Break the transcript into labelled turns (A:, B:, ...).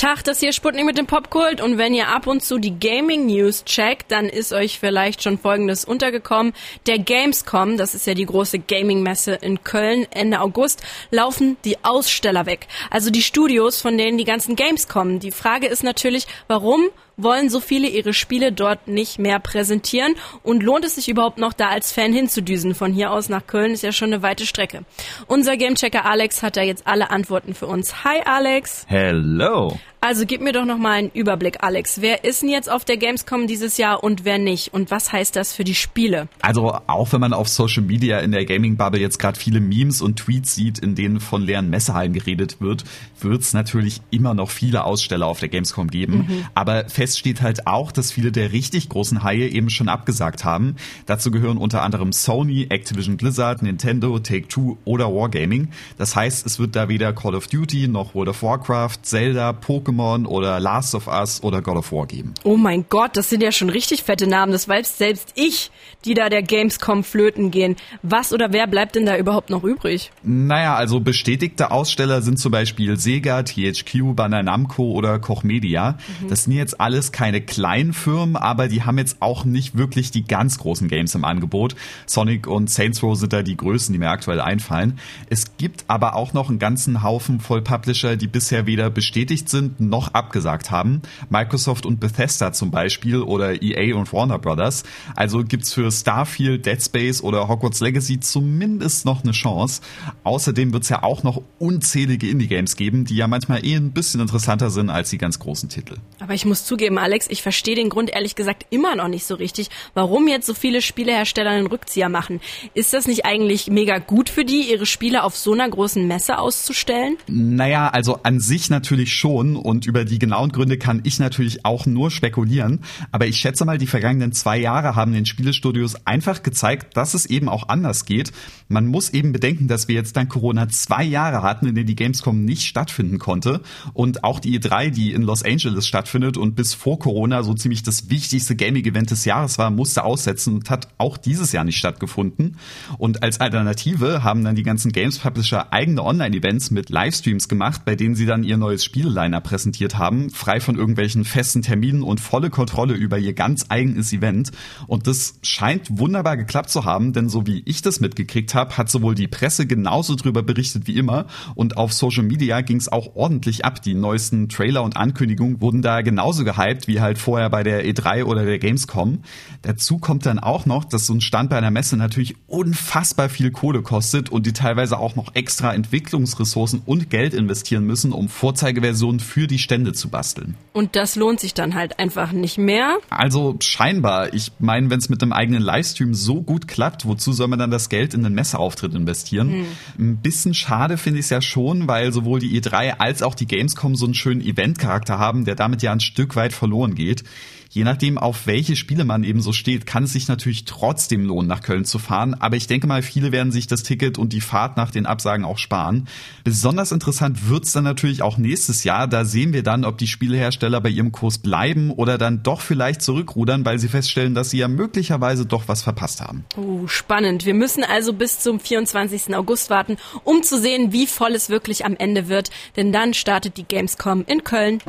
A: Tag, das hier Sputnik mit dem Popkult und wenn ihr ab und zu die Gaming News checkt, dann ist euch vielleicht schon folgendes untergekommen. Der Gamescom, das ist ja die große Gaming Messe in Köln Ende August, laufen die Aussteller weg. Also die Studios, von denen die ganzen Games kommen. Die Frage ist natürlich, warum wollen so viele ihre Spiele dort nicht mehr präsentieren und lohnt es sich überhaupt noch da als Fan hinzudüsen? Von hier aus nach Köln ist ja schon eine weite Strecke. Unser Gamechecker Alex hat da jetzt alle Antworten für uns. Hi Alex.
B: Hello.
A: Also gib mir doch noch mal einen Überblick, Alex. Wer ist denn jetzt auf der Gamescom dieses Jahr und wer nicht? Und was heißt das für die Spiele?
B: Also auch wenn man auf Social Media in der Gaming-Bubble jetzt gerade viele Memes und Tweets sieht, in denen von leeren Messehallen geredet wird, wird es natürlich immer noch viele Aussteller auf der Gamescom geben. Mhm. Aber fest steht halt auch, dass viele der richtig großen Haie eben schon abgesagt haben. Dazu gehören unter anderem Sony, Activision Blizzard, Nintendo, Take-Two oder Wargaming. Das heißt, es wird da weder Call of Duty noch World of Warcraft, Zelda, Pokémon Pokémon oder Last of Us oder God of War geben.
A: Oh mein Gott, das sind ja schon richtig fette Namen. Das weiß selbst ich, die da der Gamescom flöten gehen. Was oder wer bleibt denn da überhaupt noch übrig?
B: Naja, also bestätigte Aussteller sind zum Beispiel Sega, THQ, Bandai Namco oder Koch Media. Mhm. Das sind jetzt alles keine kleinen Firmen, aber die haben jetzt auch nicht wirklich die ganz großen Games im Angebot. Sonic und Saints Row sind da die größten, die mir aktuell einfallen. Es gibt aber auch noch einen ganzen Haufen voll Publisher, die bisher weder bestätigt sind noch abgesagt haben. Microsoft und Bethesda zum Beispiel oder EA und Warner Brothers. Also gibt's für Starfield, Dead Space oder Hogwarts Legacy zumindest noch eine Chance. Außerdem wird's ja auch noch unzählige Indie-Games geben, die ja manchmal eh ein bisschen interessanter sind als die ganz großen Titel.
A: Aber ich muss zugeben, Alex, ich verstehe den Grund ehrlich gesagt immer noch nicht so richtig, warum jetzt so viele Spielehersteller einen Rückzieher machen. Ist das nicht eigentlich mega gut für die, ihre Spiele auf so einer großen Messe auszustellen?
B: Naja, also an sich natürlich schon und über die genauen Gründe kann ich natürlich auch nur spekulieren. Aber ich schätze mal, die vergangenen zwei Jahre haben den Spielestudios einfach gezeigt, dass es eben auch anders geht. Man muss eben bedenken, dass wir jetzt dank Corona zwei Jahre hatten, in denen die Gamescom nicht stattfinden konnte. Und auch die E3, die in Los Angeles stattfindet und bis vor Corona so ziemlich das wichtigste Gaming-Event des Jahres war, musste aussetzen und hat auch dieses Jahr nicht stattgefunden. Und als Alternative haben dann die ganzen Games-Publisher eigene Online-Events mit Livestreams gemacht, bei denen sie dann ihr neues Spieleliner präsentieren präsentiert haben, frei von irgendwelchen festen Terminen und volle Kontrolle über ihr ganz eigenes Event. Und das scheint wunderbar geklappt zu haben, denn so wie ich das mitgekriegt habe, hat sowohl die Presse genauso drüber berichtet wie immer und auf Social Media ging es auch ordentlich ab. Die neuesten Trailer und Ankündigungen wurden da genauso gehypt wie halt vorher bei der E3 oder der Gamescom. Dazu kommt dann auch noch, dass so ein Stand bei einer Messe natürlich unfassbar viel Kohle kostet und die teilweise auch noch extra Entwicklungsressourcen und Geld investieren müssen, um Vorzeigeversionen für die Stände zu basteln.
A: Und das lohnt sich dann halt einfach nicht mehr?
B: Also scheinbar. Ich meine, wenn es mit einem eigenen Livestream so gut klappt, wozu soll man dann das Geld in den Messeauftritt investieren? Hm. Ein bisschen schade finde ich es ja schon, weil sowohl die E3 als auch die Gamescom so einen schönen Eventcharakter haben, der damit ja ein Stück weit verloren geht. Je nachdem, auf welche Spiele man eben so steht, kann es sich natürlich trotzdem lohnen, nach Köln zu fahren. Aber ich denke mal, viele werden sich das Ticket und die Fahrt nach den Absagen auch sparen. Besonders interessant wird's dann natürlich auch nächstes Jahr. Da sehen wir dann, ob die Spielehersteller bei ihrem Kurs bleiben oder dann doch vielleicht zurückrudern, weil sie feststellen, dass sie ja möglicherweise doch was verpasst haben.
A: Oh, spannend. Wir müssen also bis zum 24. August warten, um zu sehen, wie voll es wirklich am Ende wird. Denn dann startet die Gamescom in Köln.